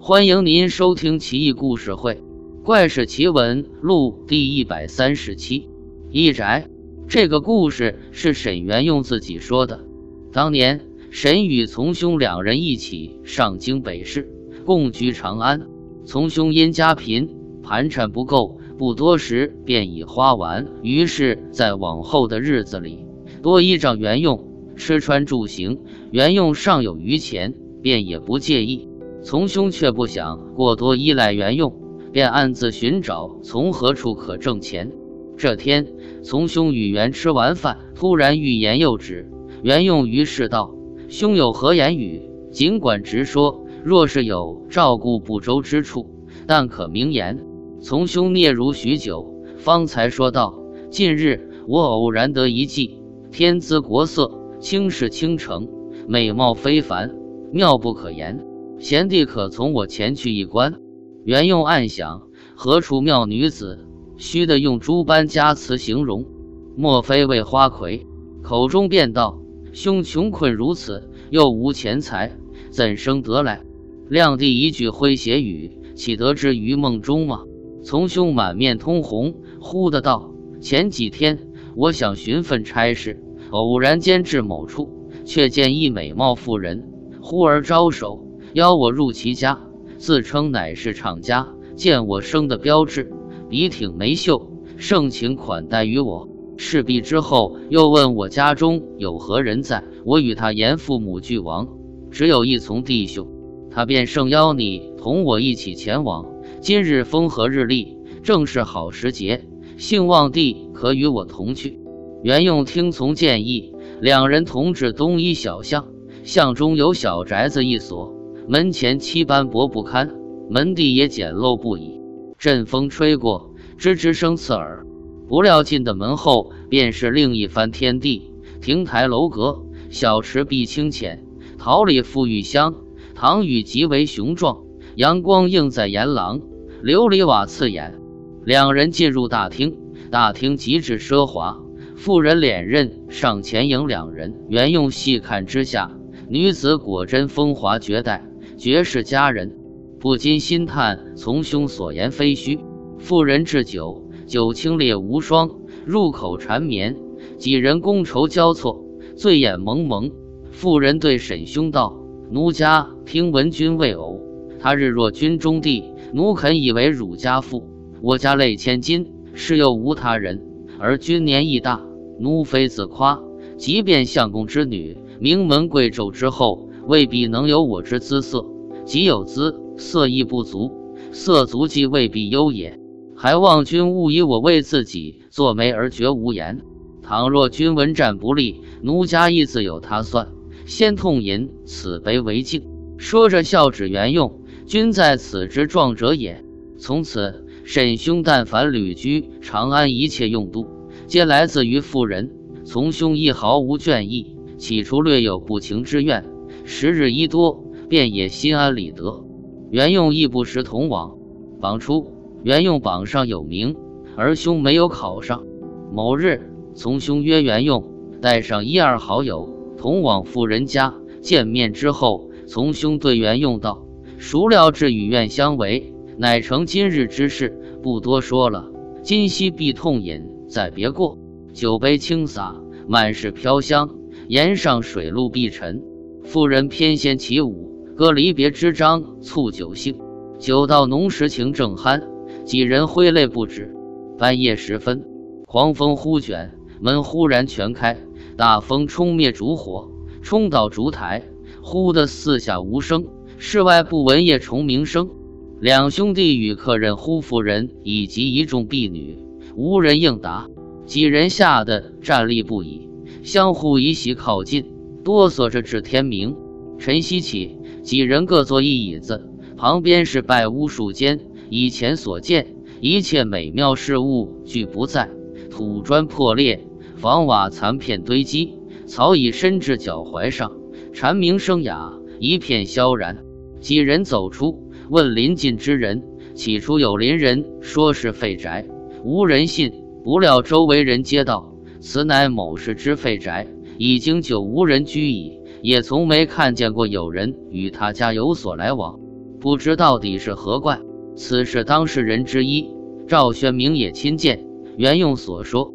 欢迎您收听《奇异故事会·怪事奇闻录》第一百三十期。一宅，这个故事是沈元用自己说的。当年，沈与从兄两人一起上京北市，共居长安。从兄因家贫，盘缠不够，不多时便已花完。于是，在往后的日子里，多依仗元用，吃穿住行，元用尚有余钱，便也不介意。从兄却不想过多依赖袁用，便暗自寻找从何处可挣钱。这天，从兄与袁吃完饭，突然欲言又止。袁用于是道：“兄有何言语？尽管直说。若是有照顾不周之处，但可明言。”从兄嗫嚅许久，方才说道：“近日我偶然得一计，天姿国色，倾世倾城，美貌非凡，妙不可言。”贤弟可从我前去一观。袁用暗想：何处妙女子，须得用诸般佳词形容？莫非为花魁？口中便道：兄穷困如此，又无钱财，怎生得来？亮弟一句诙谐语，岂得之于梦中吗？从兄满面通红，忽的道：前几天我想寻份差事，偶然间至某处，却见一美貌妇人，忽而招手。邀我入其家，自称乃是厂家，见我生的标致，笔挺眉秀，盛情款待于我。事毕之后，又问我家中有何人在。我与他言父母俱亡，只有一从弟兄，他便盛邀你同我一起前往。今日风和日丽，正是好时节，幸望弟可与我同去。袁用听从建议，两人同至东一小巷，巷中有小宅子一所。门前漆斑驳不堪，门第也简陋不已。阵风吹过，吱吱声刺耳。不料进的门后，便是另一番天地。亭台楼阁，小池碧清浅，桃李馥郁香，堂宇极为雄壮。阳光映在檐廊，琉璃瓦刺眼。两人进入大厅，大厅极致奢华。妇人脸刃上前迎两人，原用细看之下，女子果真风华绝代。绝世佳人，不禁心叹从兄所言非虚。妇人置酒，酒清冽无双，入口缠绵。几人觥筹交错，醉眼蒙蒙。妇人对沈兄道：“奴家听闻君未偶，他日若君中弟，奴肯以为汝家妇。我家累千金，是又无他人。而君年亦大，奴非自夸，即便相公之女，名门贵胄之后。”未必能有我之姿色，即有姿色亦不足，色足即未必优也。还望君勿以我为自己作媒而绝无言。倘若君闻战不利，奴家亦自有他算。先痛饮此杯为敬。说着笑指袁用，君在此之壮者也。从此，沈兄但凡旅居长安，一切用度皆来自于妇人。从兄亦毫无倦意，起初略有不情之愿。时日一多，便也心安理得。袁用亦不时同往。榜出，袁用榜上有名，而兄没有考上。某日，从兄约袁用，带上一二好友，同往富人家。见面之后，从兄对袁用道：“孰料至与愿相违，乃成今日之事，不多说了。今夕必痛饮，再别过。酒杯轻洒，满是飘香，檐上水露碧沉。”妇人翩跹起舞，歌离别之章，促酒兴。酒到浓时情正酣，几人挥泪不止。半夜时分，狂风忽卷，门忽然全开，大风冲灭烛火，冲倒烛台，忽的四下无声，室外不闻夜虫鸣声。两兄弟与客人呼妇人以及一众婢女，无人应答。几人吓得站立不已，相互移席靠近。哆嗦着至天明，晨曦起，几人各坐一椅子，旁边是拜屋数间。以前所见一切美妙事物俱不在，土砖破裂，房瓦残片堆积，草已伸至脚踝上，蝉鸣声哑，一片萧然。几人走出，问邻近之人，起初有邻人说是废宅，无人信。不料周围人皆道，此乃某氏之废宅。已经久无人居矣，也从没看见过有人与他家有所来往。不知到底是何怪。此事当事人之一赵宣明也亲见袁用所说，